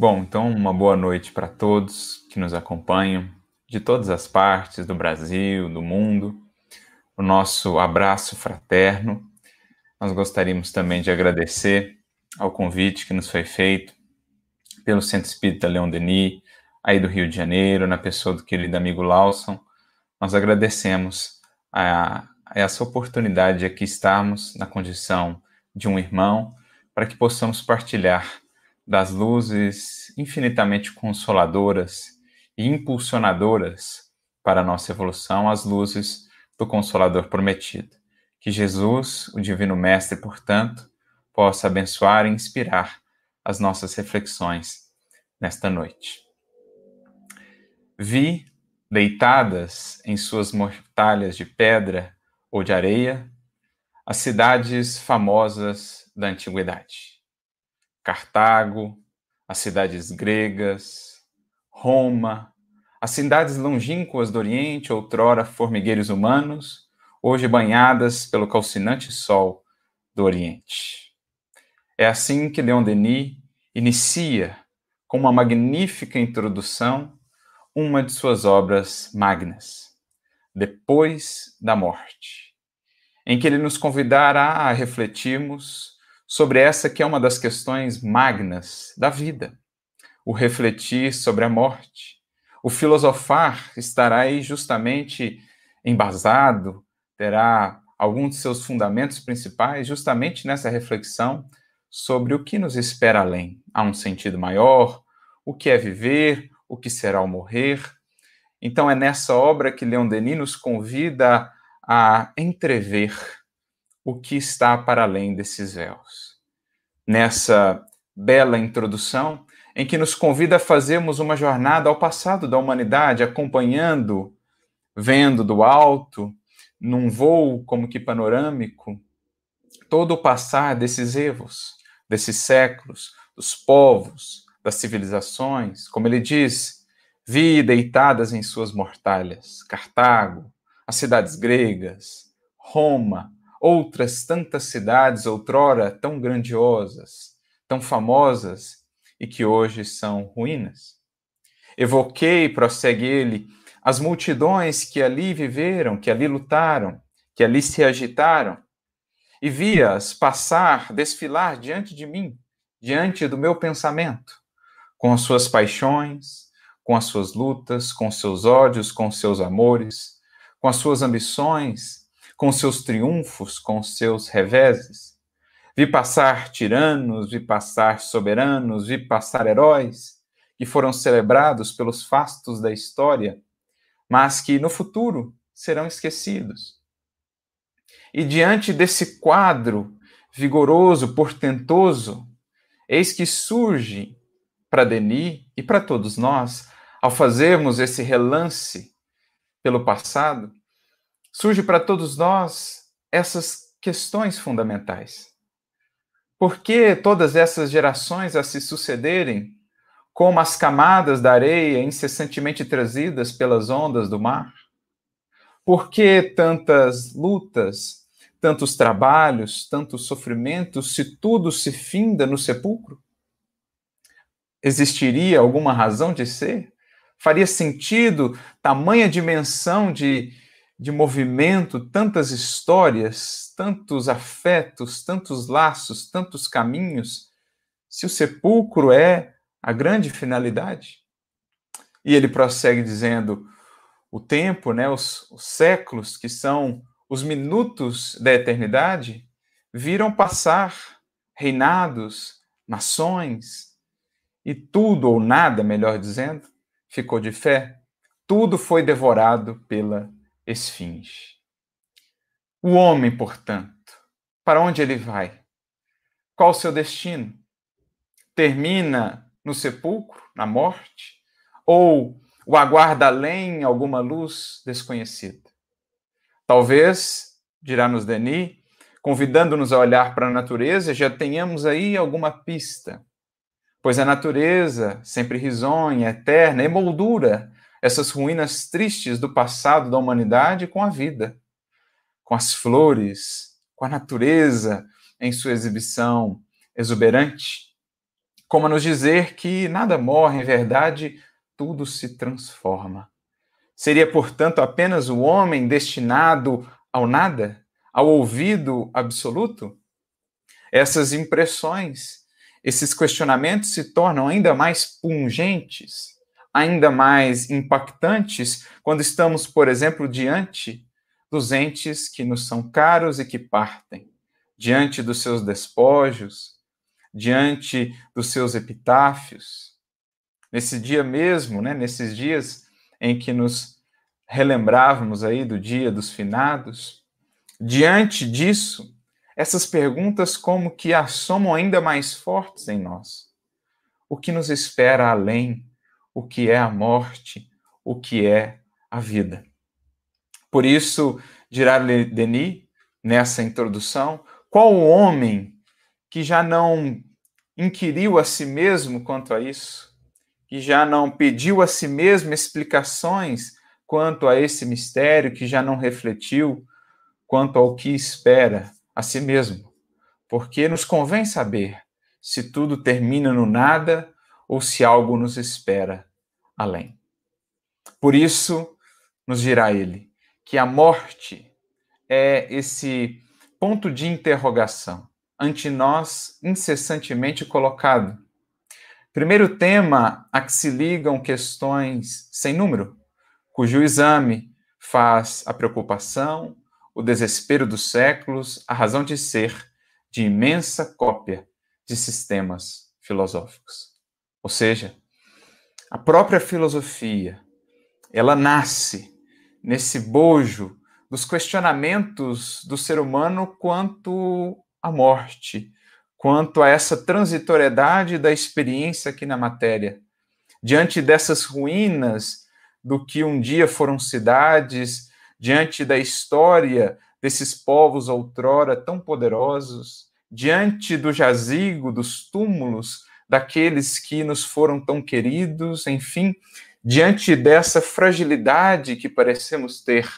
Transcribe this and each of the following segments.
Bom, então uma boa noite para todos que nos acompanham de todas as partes do Brasil, do mundo. O nosso abraço fraterno. Nós gostaríamos também de agradecer ao convite que nos foi feito pelo Centro Espírita Leão Denis, aí do Rio de Janeiro, na pessoa do querido amigo Lawson. Nós agradecemos a, a essa oportunidade de aqui estarmos na condição de um irmão, para que possamos partilhar das luzes infinitamente consoladoras e impulsionadoras para a nossa evolução, as luzes do Consolador prometido. Que Jesus, o Divino Mestre, portanto, possa abençoar e inspirar as nossas reflexões nesta noite. Vi, deitadas em suas mortalhas de pedra ou de areia, as cidades famosas da antiguidade. Cartago, as cidades gregas, Roma, as cidades longínquas do Oriente, outrora formigueiros humanos, hoje banhadas pelo calcinante sol do Oriente. É assim que Leon Denis inicia, com uma magnífica introdução, uma de suas obras magnas, Depois da Morte, em que ele nos convidará a refletirmos sobre essa que é uma das questões magnas da vida, o refletir sobre a morte. O filosofar estará aí justamente embasado, terá alguns de seus fundamentos principais justamente nessa reflexão sobre o que nos espera além. Há um sentido maior, o que é viver, o que será o morrer. Então é nessa obra que Leon Denis nos convida a entrever o que está para além desses véus. Nessa bela introdução, em que nos convida a fazermos uma jornada ao passado da humanidade, acompanhando, vendo do alto, num voo como que panorâmico, todo o passar desses evos, desses séculos, dos povos, das civilizações, como ele diz, vi deitadas em suas mortalhas, Cartago, as cidades gregas, Roma, outras tantas cidades outrora tão grandiosas, tão famosas e que hoje são ruínas. Evoquei, prossegue ele, as multidões que ali viveram, que ali lutaram, que ali se agitaram, e vi-as passar, desfilar diante de mim, diante do meu pensamento, com as suas paixões, com as suas lutas, com seus ódios, com seus amores, com as suas ambições, com seus triunfos, com seus reveses. Vi passar tiranos, vi passar soberanos, vi passar heróis que foram celebrados pelos fastos da história, mas que no futuro serão esquecidos. E diante desse quadro vigoroso, portentoso, eis que surge para Denis e para todos nós, ao fazermos esse relance pelo passado, surge para todos nós essas questões fundamentais. Por que todas essas gerações a se sucederem, como as camadas da areia incessantemente trazidas pelas ondas do mar? Por que tantas lutas, tantos trabalhos, tantos sofrimentos, se tudo se finda no sepulcro? Existiria alguma razão de ser? Faria sentido tamanha dimensão de de movimento, tantas histórias, tantos afetos, tantos laços, tantos caminhos, se o sepulcro é a grande finalidade? E ele prossegue dizendo: o tempo, né, os, os séculos, que são os minutos da eternidade, viram passar reinados, nações, e tudo ou nada, melhor dizendo, ficou de fé. Tudo foi devorado pela esfinge. O homem, portanto, para onde ele vai? Qual o seu destino? Termina no sepulcro, na morte? Ou o aguarda além alguma luz desconhecida? Talvez, dirá-nos Denis, convidando-nos a olhar para a natureza, já tenhamos aí alguma pista. Pois a natureza, sempre risonha, eterna, emoldura essas ruínas tristes do passado da humanidade com a vida, com as flores, com a natureza em sua exibição exuberante. como a nos dizer que nada morre, em verdade, tudo se transforma. Seria, portanto, apenas o homem destinado ao nada, ao ouvido absoluto? Essas impressões, esses questionamentos se tornam ainda mais pungentes, ainda mais impactantes quando estamos, por exemplo, diante dos entes que nos são caros e que partem, diante dos seus despojos, diante dos seus epitáfios. Nesse dia mesmo, né, nesses dias em que nos relembrávamos aí do dia dos finados, diante disso, essas perguntas como que assomam ainda mais fortes em nós. O que nos espera além? O que é a morte? O que é a vida? Por isso, Girard Denis, nessa introdução, qual o homem que já não inquiriu a si mesmo quanto a isso, que já não pediu a si mesmo explicações quanto a esse mistério, que já não refletiu quanto ao que espera a si mesmo. Porque nos convém saber se tudo termina no nada ou se algo nos espera além. Por isso, nos dirá ele que a morte é esse ponto de interrogação ante nós incessantemente colocado. Primeiro tema a que se ligam questões sem número, cujo exame faz a preocupação, o desespero dos séculos, a razão de ser de imensa cópia de sistemas filosóficos. Ou seja, a própria filosofia, ela nasce nesse bojo dos questionamentos do ser humano quanto a morte, quanto a essa transitoriedade da experiência aqui na matéria. Diante dessas ruínas do que um dia foram cidades, diante da história desses povos outrora tão poderosos, diante do jazigo, dos túmulos daqueles que nos foram tão queridos, enfim, diante dessa fragilidade que parecemos ter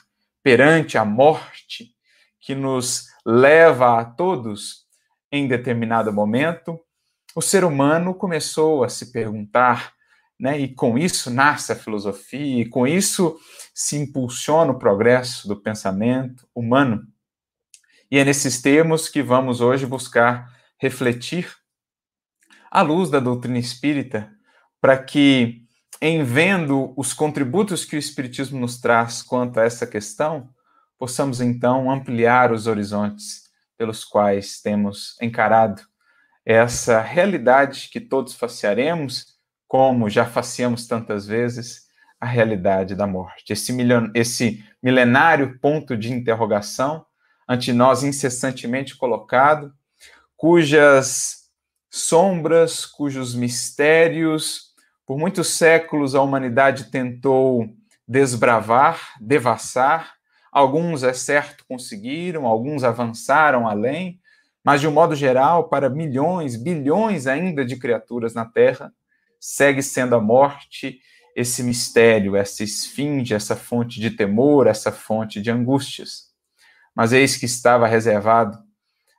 perante a morte, que nos leva a todos em determinado momento, o ser humano começou a se perguntar, né, e com isso nasce a filosofia, e com isso se impulsiona o progresso do pensamento humano. E é nesses termos que vamos hoje buscar refletir à luz da doutrina espírita, para que, em vendo os contributos que o Espiritismo nos traz quanto a essa questão, possamos então ampliar os horizontes pelos quais temos encarado essa realidade que todos facearemos, como já faciamos tantas vezes, a realidade da morte. Esse, milion... esse milenário ponto de interrogação ante nós incessantemente colocado, cujas sombras, cujos mistérios, por muitos séculos a humanidade tentou desbravar, devassar, Alguns, é certo, conseguiram, alguns avançaram além, mas de um modo geral, para milhões, bilhões ainda de criaturas na Terra, segue sendo a morte esse mistério, essa esfinge, essa fonte de temor, essa fonte de angústias. Mas eis que estava reservado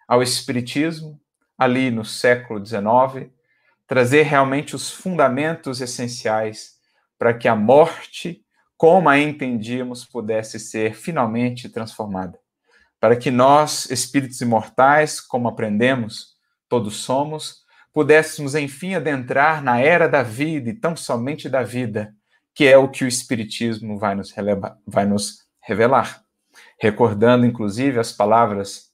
ao Espiritismo, ali no século XIX, trazer realmente os fundamentos essenciais para que a morte como a entendíamos, pudesse ser finalmente transformada. Para que nós, espíritos imortais, como aprendemos, todos somos, pudéssemos enfim adentrar na era da vida e tão somente da vida, que é o que o Espiritismo vai nos, vai nos revelar. Recordando, inclusive, as palavras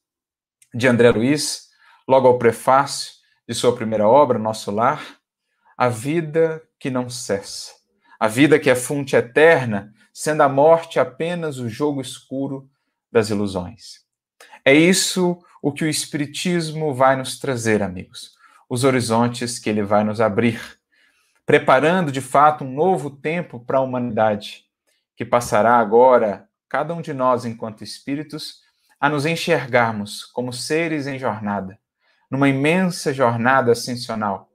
de André Luiz, logo ao prefácio de sua primeira obra, Nosso Lar, a vida que não cessa a vida que é fonte eterna, sendo a morte apenas o jogo escuro das ilusões. É isso o que o Espiritismo vai nos trazer, amigos, os horizontes que ele vai nos abrir, preparando de fato um novo tempo para a humanidade, que passará agora, cada um de nós, enquanto espíritos, a nos enxergarmos como seres em jornada, numa imensa jornada ascensional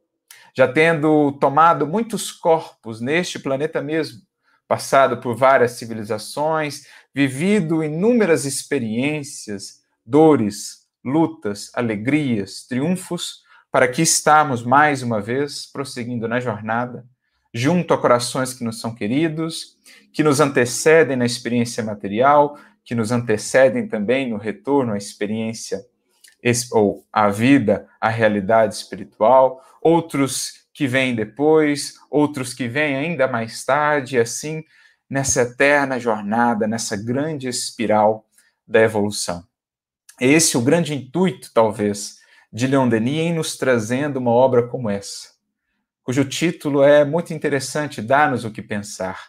já tendo tomado muitos corpos neste planeta mesmo, passado por várias civilizações, vivido inúmeras experiências, dores, lutas, alegrias, triunfos, para que estamos mais uma vez prosseguindo na jornada, junto a corações que nos são queridos, que nos antecedem na experiência material, que nos antecedem também no retorno à experiência ou à vida, à realidade espiritual, outros que vêm depois, outros que vêm ainda mais tarde, e assim nessa eterna jornada, nessa grande espiral da evolução. Esse é o grande intuito, talvez, de Leon Denis em nos trazendo uma obra como essa, cujo título é muito interessante, dá-nos o que pensar,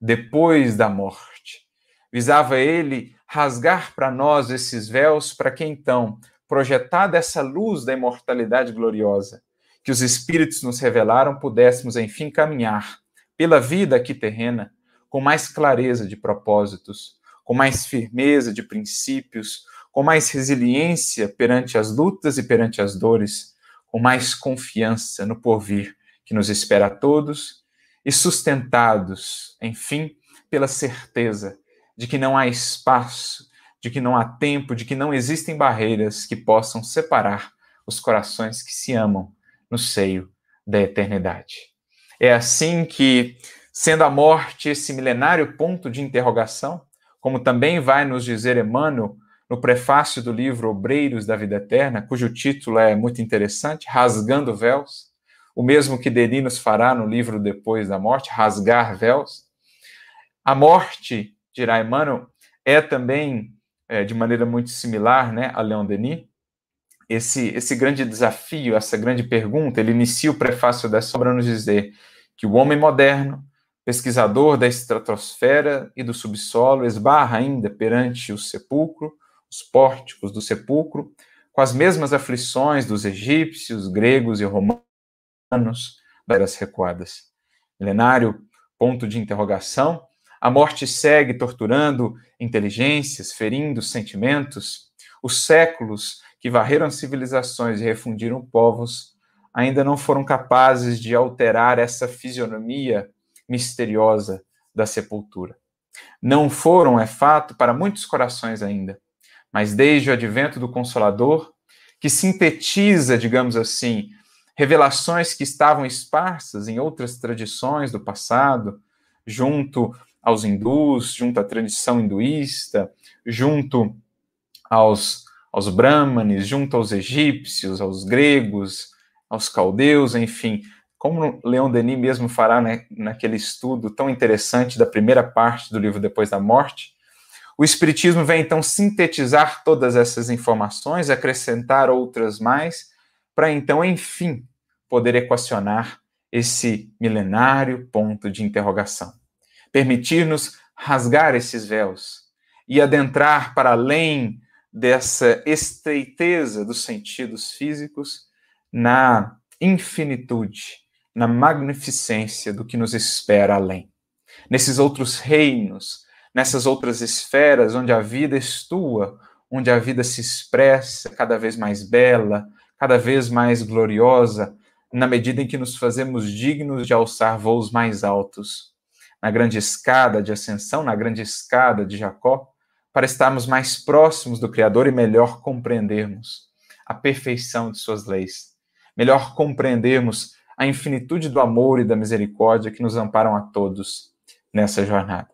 Depois da Morte. Visava ele rasgar para nós esses véus, para que então, projetada essa luz da imortalidade gloriosa, que os Espíritos nos revelaram, pudéssemos, enfim, caminhar pela vida aqui terrena com mais clareza de propósitos, com mais firmeza de princípios, com mais resiliência perante as lutas e perante as dores, com mais confiança no porvir que nos espera a todos e sustentados, enfim, pela certeza de que não há espaço, de que não há tempo, de que não existem barreiras que possam separar os corações que se amam no seio da eternidade. É assim que, sendo a morte esse milenário ponto de interrogação, como também vai nos dizer Emmanuel no prefácio do livro Obreiros da Vida Eterna, cujo título é muito interessante, Rasgando Véus, o mesmo que Denis nos fará no livro Depois da Morte, Rasgar Véus. A morte, dirá Emmanuel, é também, é, de maneira muito similar né, a Leon Denis, esse, esse grande desafio, essa grande pergunta, ele inicia o prefácio dessa obra nos dizer que o homem moderno, pesquisador da estratosfera e do subsolo, esbarra ainda perante o sepulcro, os pórticos do sepulcro, com as mesmas aflições dos egípcios, gregos e romanos das recuadas. Milenário, ponto de interrogação. A morte segue torturando inteligências, ferindo sentimentos. Os séculos que varreram civilizações e refundiram povos ainda não foram capazes de alterar essa fisionomia misteriosa da sepultura. Não foram, é fato, para muitos corações ainda, mas desde o advento do Consolador, que sintetiza, digamos assim, revelações que estavam esparsas em outras tradições do passado, junto aos hindus, junto à tradição hinduísta, junto aos, aos brahmanes, junto aos egípcios, aos gregos, aos caldeus, enfim, como Leon Denis mesmo fará né, naquele estudo tão interessante da primeira parte do livro Depois da Morte, o Espiritismo vem então sintetizar todas essas informações, acrescentar outras mais, para então, enfim, poder equacionar esse milenário ponto de interrogação. Permitir-nos rasgar esses véus e adentrar para além dessa estreiteza dos sentidos físicos na infinitude, na magnificência do que nos espera além. Nesses outros reinos, nessas outras esferas onde a vida estua, onde a vida se expressa cada vez mais bela, cada vez mais gloriosa, na medida em que nos fazemos dignos de alçar voos mais altos. Na grande escada de ascensão, na grande escada de Jacó, para estarmos mais próximos do Criador e melhor compreendermos a perfeição de suas leis, melhor compreendermos a infinitude do amor e da misericórdia que nos amparam a todos nessa jornada.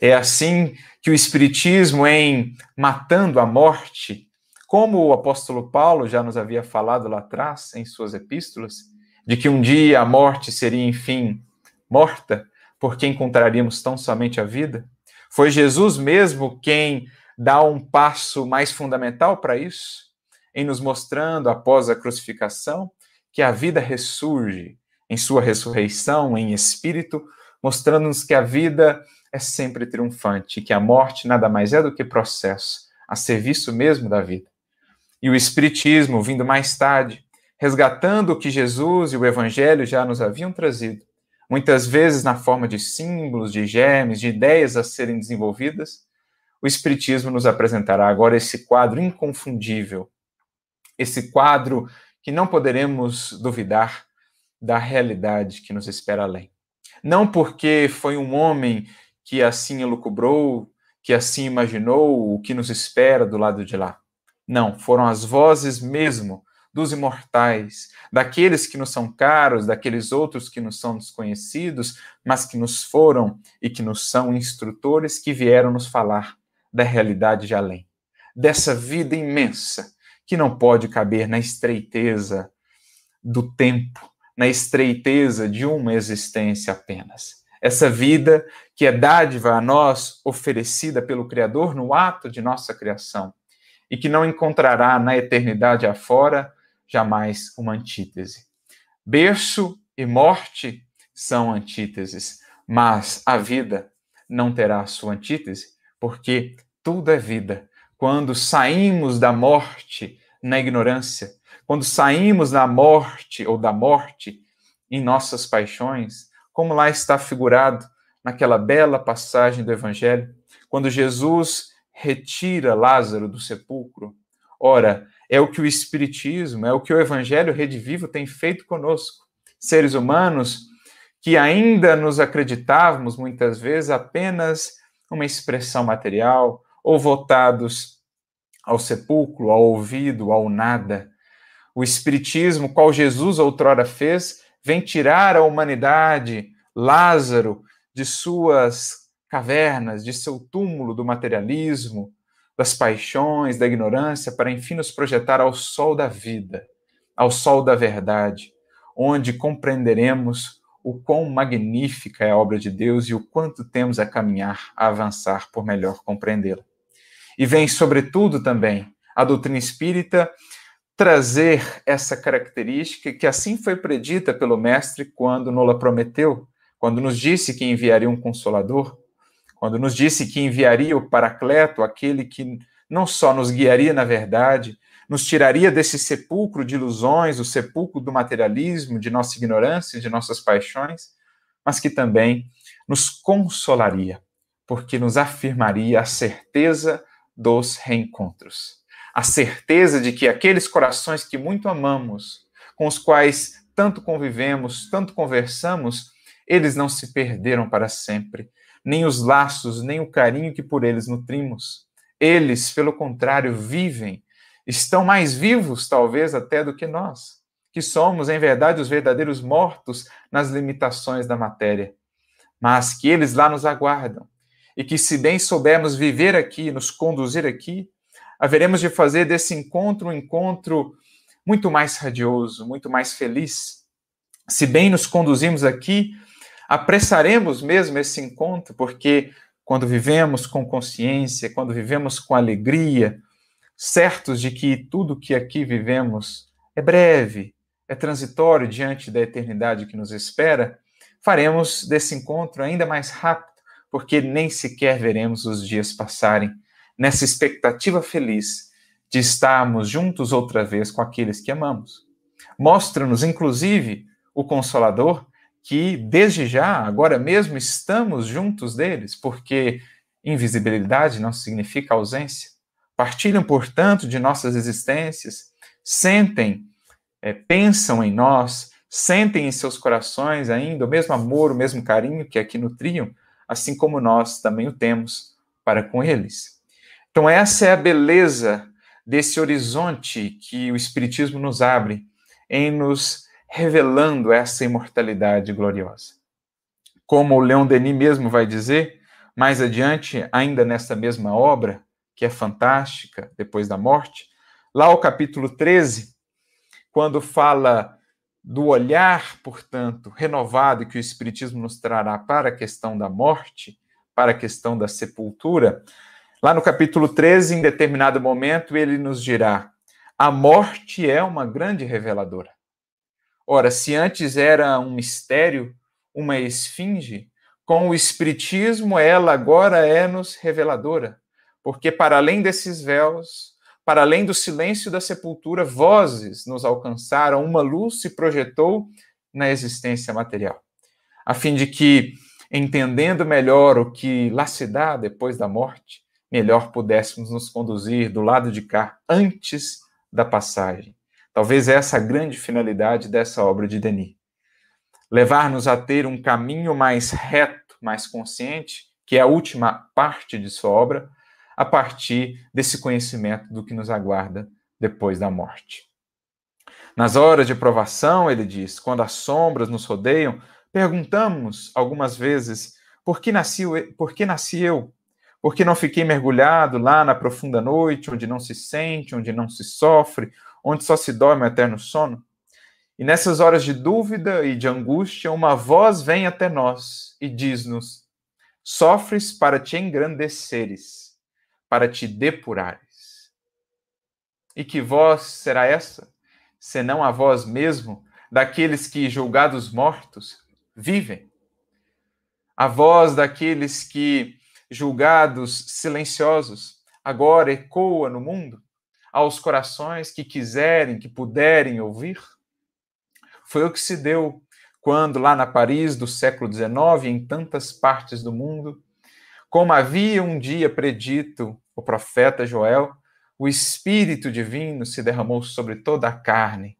É assim que o Espiritismo, em matando a morte, como o apóstolo Paulo já nos havia falado lá atrás em suas epístolas, de que um dia a morte seria, enfim, morta, porque encontraríamos tão somente a vida, foi Jesus mesmo quem dá um passo mais fundamental para isso, em nos mostrando, após a crucificação, que a vida ressurge em sua ressurreição em espírito, mostrando-nos que a vida é sempre triunfante, que a morte nada mais é do que processo, a serviço mesmo da vida. E o Espiritismo, vindo mais tarde, resgatando o que Jesus e o Evangelho já nos haviam trazido, muitas vezes na forma de símbolos, de germes, de ideias a serem desenvolvidas, o Espiritismo nos apresentará agora esse quadro inconfundível, esse quadro que não poderemos duvidar da realidade que nos espera além. Não porque foi um homem que assim elucubrou, que assim imaginou o que nos espera do lado de lá. Não, foram as vozes mesmo dos imortais, daqueles que nos são caros, daqueles outros que nos são desconhecidos, mas que nos foram e que nos são instrutores que vieram nos falar da realidade de além, dessa vida imensa que não pode caber na estreiteza do tempo, na estreiteza de uma existência apenas. Essa vida que é dádiva a nós, oferecida pelo Criador no ato de nossa criação, e que não encontrará na eternidade afora jamais uma antítese. Berço e morte são antíteses, mas a vida não terá sua antítese, porque tudo é vida. Quando saímos da morte na ignorância, quando saímos da morte ou da morte em nossas paixões, como lá está figurado naquela bela passagem do Evangelho, quando Jesus retira Lázaro do sepulcro. Ora, é o que o Espiritismo, é o que o Evangelho redivivo tem feito conosco, seres humanos que ainda nos acreditávamos muitas vezes apenas uma expressão material ou votados ao sepulcro, ao ouvido, ao nada. O Espiritismo, qual Jesus outrora fez, vem tirar a humanidade, Lázaro, de suas cavernas, de seu túmulo do materialismo, das paixões, da ignorância, para enfim nos projetar ao sol da vida, ao sol da verdade, onde compreenderemos o quão magnífica é a obra de Deus e o quanto temos a caminhar, a avançar por melhor compreendê-la. E vem, sobretudo, também a doutrina espírita trazer essa característica que assim foi predita pelo Mestre quando Nola prometeu, quando nos disse que enviaria um consolador, quando nos disse que enviaria o Paracleto, aquele que não só nos guiaria na verdade, nos tiraria desse sepulcro de ilusões, o sepulcro do materialismo, de nossa ignorância, de nossas paixões, mas que também nos consolaria, porque nos afirmaria a certeza dos reencontros. A certeza de que aqueles corações que muito amamos, com os quais tanto convivemos, tanto conversamos, eles não se perderam para sempre, nem os laços, nem o carinho que por eles nutrimos. Eles, pelo contrário, vivem, estão mais vivos, talvez, até do que nós, que somos, em verdade, os verdadeiros mortos nas limitações da matéria. Mas que eles lá nos aguardam, e que, se bem soubermos viver aqui, nos conduzir aqui, haveremos de fazer desse encontro um encontro muito mais radioso, muito mais feliz. Se bem nos conduzimos aqui, apressaremos mesmo esse encontro, porque quando vivemos com consciência, quando vivemos com alegria, certos de que tudo que aqui vivemos é breve, é transitório diante da eternidade que nos espera, faremos desse encontro ainda mais rápido, porque nem sequer veremos os dias passarem, nessa expectativa feliz de estarmos juntos outra vez com aqueles que amamos. Mostra-nos, inclusive, o Consolador que desde já, agora mesmo, estamos juntos deles, porque invisibilidade não significa ausência. Partilham, portanto, de nossas existências, sentem, é, pensam em nós, sentem em seus corações ainda o mesmo amor, o mesmo carinho que aqui nutriam, assim como nós também o temos para com eles. Então, essa é a beleza desse horizonte que o Espiritismo nos abre em nos revelando essa imortalidade gloriosa. Como o Leon Denis mesmo vai dizer, mais adiante, ainda nessa mesma obra, que é fantástica, depois da morte, lá o capítulo 13, quando fala do olhar, portanto, renovado que o Espiritismo nos trará para a questão da morte, para a questão da sepultura, lá no capítulo 13, em determinado momento, ele nos dirá: a morte é uma grande reveladora. Ora, se antes era um mistério, uma esfinge, com o Espiritismo ela agora é-nos reveladora, porque para além desses véus, para além do silêncio da sepultura, vozes nos alcançaram, uma luz se projetou na existência material, a fim de que, entendendo melhor o que lá se dá depois da morte, melhor pudéssemos nos conduzir do lado de cá antes da passagem Talvez essa a grande finalidade dessa obra de Denis. Levar-nos a ter um caminho mais reto, mais consciente, que é a última parte de sua obra, a partir desse conhecimento do que nos aguarda depois da morte. Nas horas de provação, ele diz, quando as sombras nos rodeiam, perguntamos algumas vezes: por que nasci, por que nasci eu? Por que não fiquei mergulhado lá na profunda noite, onde não se sente, onde não se sofre, onde só se dorme o eterno sono? E nessas horas de dúvida e de angústia, uma voz vem até nós e diz-nos: Sofres para te engrandeceres, para te depurares. E que voz será essa, senão a voz mesmo daqueles que, julgados mortos, vivem? A voz daqueles que, julgados silenciosos, agora ecoa no mundo, aos corações que quiserem, que puderem ouvir? Foi o que se deu quando, lá na Paris do século XIX, em tantas partes do mundo, como havia um dia predito o profeta Joel, o Espírito Divino se derramou sobre toda a carne.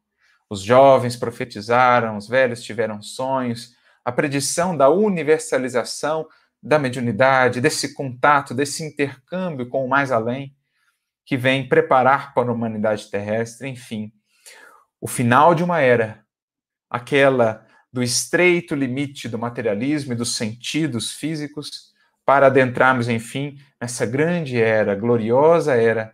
Os jovens profetizaram, os velhos tiveram sonhos, a predição da universalização da mediunidade, desse contato, desse intercâmbio com o mais além, que vem preparar para a humanidade terrestre, enfim, o final de uma era aquela do estreito limite do materialismo e dos sentidos físicos, para adentrarmos, enfim, nessa grande era, gloriosa era,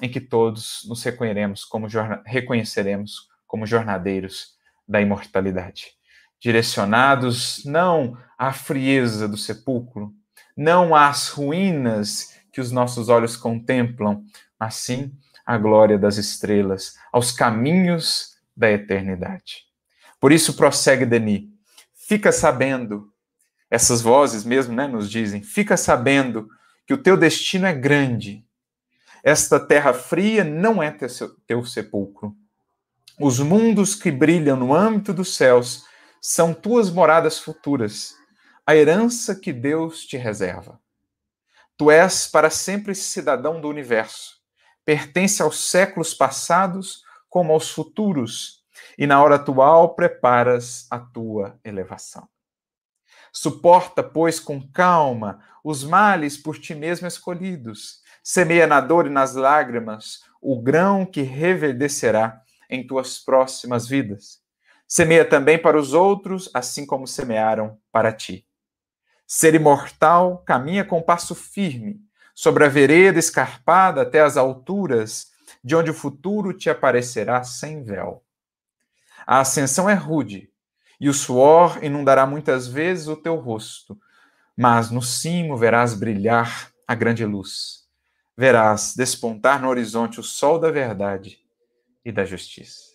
em que todos nos reconheceremos como, reconheceremos como jornadeiros da imortalidade, direcionados não à frieza do sepulcro, não às ruínas que os nossos olhos contemplam, mas sim à glória das estrelas, aos caminhos da eternidade. Por isso prossegue Denis. Fica sabendo, essas vozes mesmo né, nos dizem, fica sabendo que o teu destino é grande. Esta terra fria não é teu sepulcro. Os mundos que brilham no âmbito dos céus são tuas moradas futuras, a herança que Deus te reserva. Tu és para sempre cidadão do universo, pertence aos séculos passados como aos futuros e na hora atual preparas a tua elevação. Suporta, pois, com calma os males por ti mesmo escolhidos. Semeia na dor e nas lágrimas o grão que reverdecerá em tuas próximas vidas. Semeia também para os outros, assim como semearam para ti. Ser imortal caminha com passo firme sobre a vereda escarpada até as alturas, de onde o futuro te aparecerá sem véu. A ascensão é rude, e o suor inundará muitas vezes o teu rosto, mas no cimo verás brilhar a grande luz. Verás despontar no horizonte o sol da verdade e da justiça.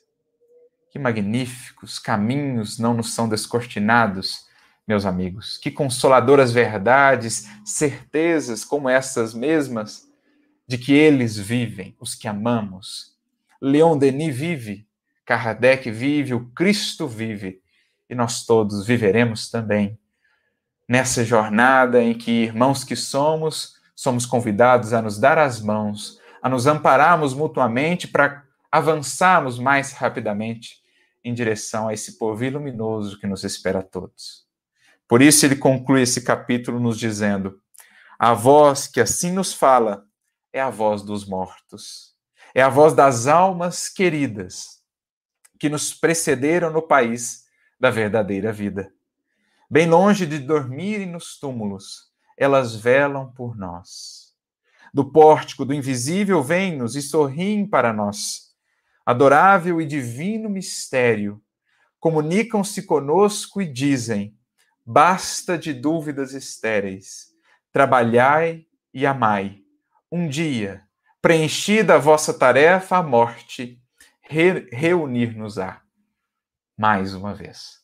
Que magníficos caminhos não nos são descortinados, meus amigos. Que consoladoras verdades, certezas como essas mesmas de que eles vivem, os que amamos. Leon Denis vive Kardec vive, o Cristo vive, e nós todos viveremos também nessa jornada em que, irmãos que somos, somos convidados a nos dar as mãos, a nos ampararmos mutuamente para avançarmos mais rapidamente em direção a esse povo luminoso que nos espera a todos. Por isso, ele conclui esse capítulo nos dizendo: A voz que assim nos fala é a voz dos mortos, é a voz das almas queridas que nos precederam no país da verdadeira vida. Bem longe de dormirem nos túmulos, elas velam por nós. Do pórtico do invisível vêm-nos e sorriem para nós. Adorável e divino mistério, comunicam-se conosco e dizem: basta de dúvidas estéreis, trabalhai e amai. Um dia, preenchida a vossa tarefa, a morte re reunir-nos-á mais uma vez.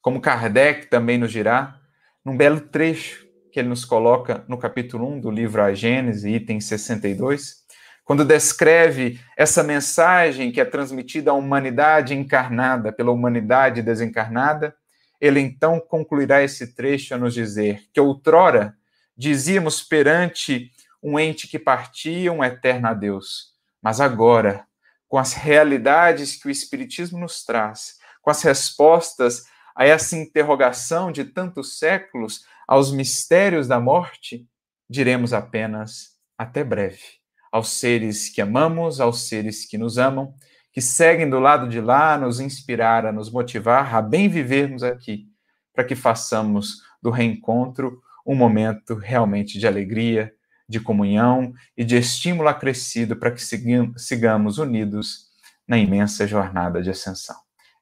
Como Kardec também nos dirá, num belo trecho que ele nos coloca no capítulo 1 do livro A Gênese, item 62, quando descreve essa mensagem que é transmitida à humanidade encarnada pela humanidade desencarnada, ele então concluirá esse trecho a nos dizer que outrora dizíamos perante um ente que partia um eterno adeus, mas agora com as realidades que o Espiritismo nos traz, com as respostas a essa interrogação de tantos séculos aos mistérios da morte, diremos apenas até breve. Aos seres que amamos, aos seres que nos amam, que seguem do lado de lá, nos inspirar, a nos motivar a bem vivermos aqui, para que façamos do reencontro um momento realmente de alegria, de comunhão e de estímulo acrescido para que sigamos unidos na imensa jornada de ascensão.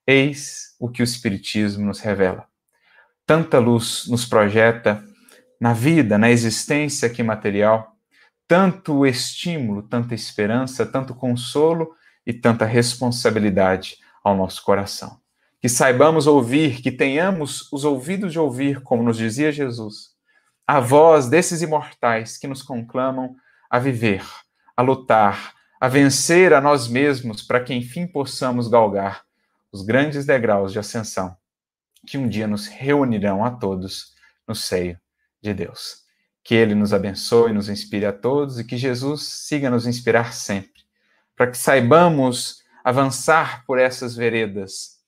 Eis o que o Espiritismo nos revela. Tanta luz nos projeta na vida, na existência aqui material, tanto estímulo, tanta esperança, tanto consolo e tanta responsabilidade ao nosso coração. Que saibamos ouvir, que tenhamos os ouvidos de ouvir, como nos dizia Jesus, a voz desses imortais que nos conclamam a viver, a lutar, a vencer a nós mesmos para que enfim possamos galgar os grandes degraus de ascensão que um dia nos reunirão a todos no seio de Deus. Que Ele nos abençoe, nos inspire a todos e que Jesus siga nos inspirar sempre, para que saibamos avançar por essas veredas,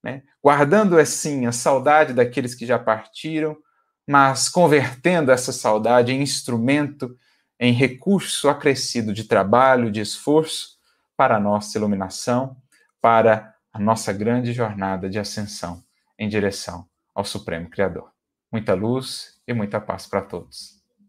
né? guardando assim a saudade daqueles que já partiram, mas convertendo essa saudade em instrumento, em recurso acrescido de trabalho, de esforço para a nossa iluminação, para a nossa grande jornada de ascensão em direção ao Supremo Criador. Muita luz e muita paz para todos.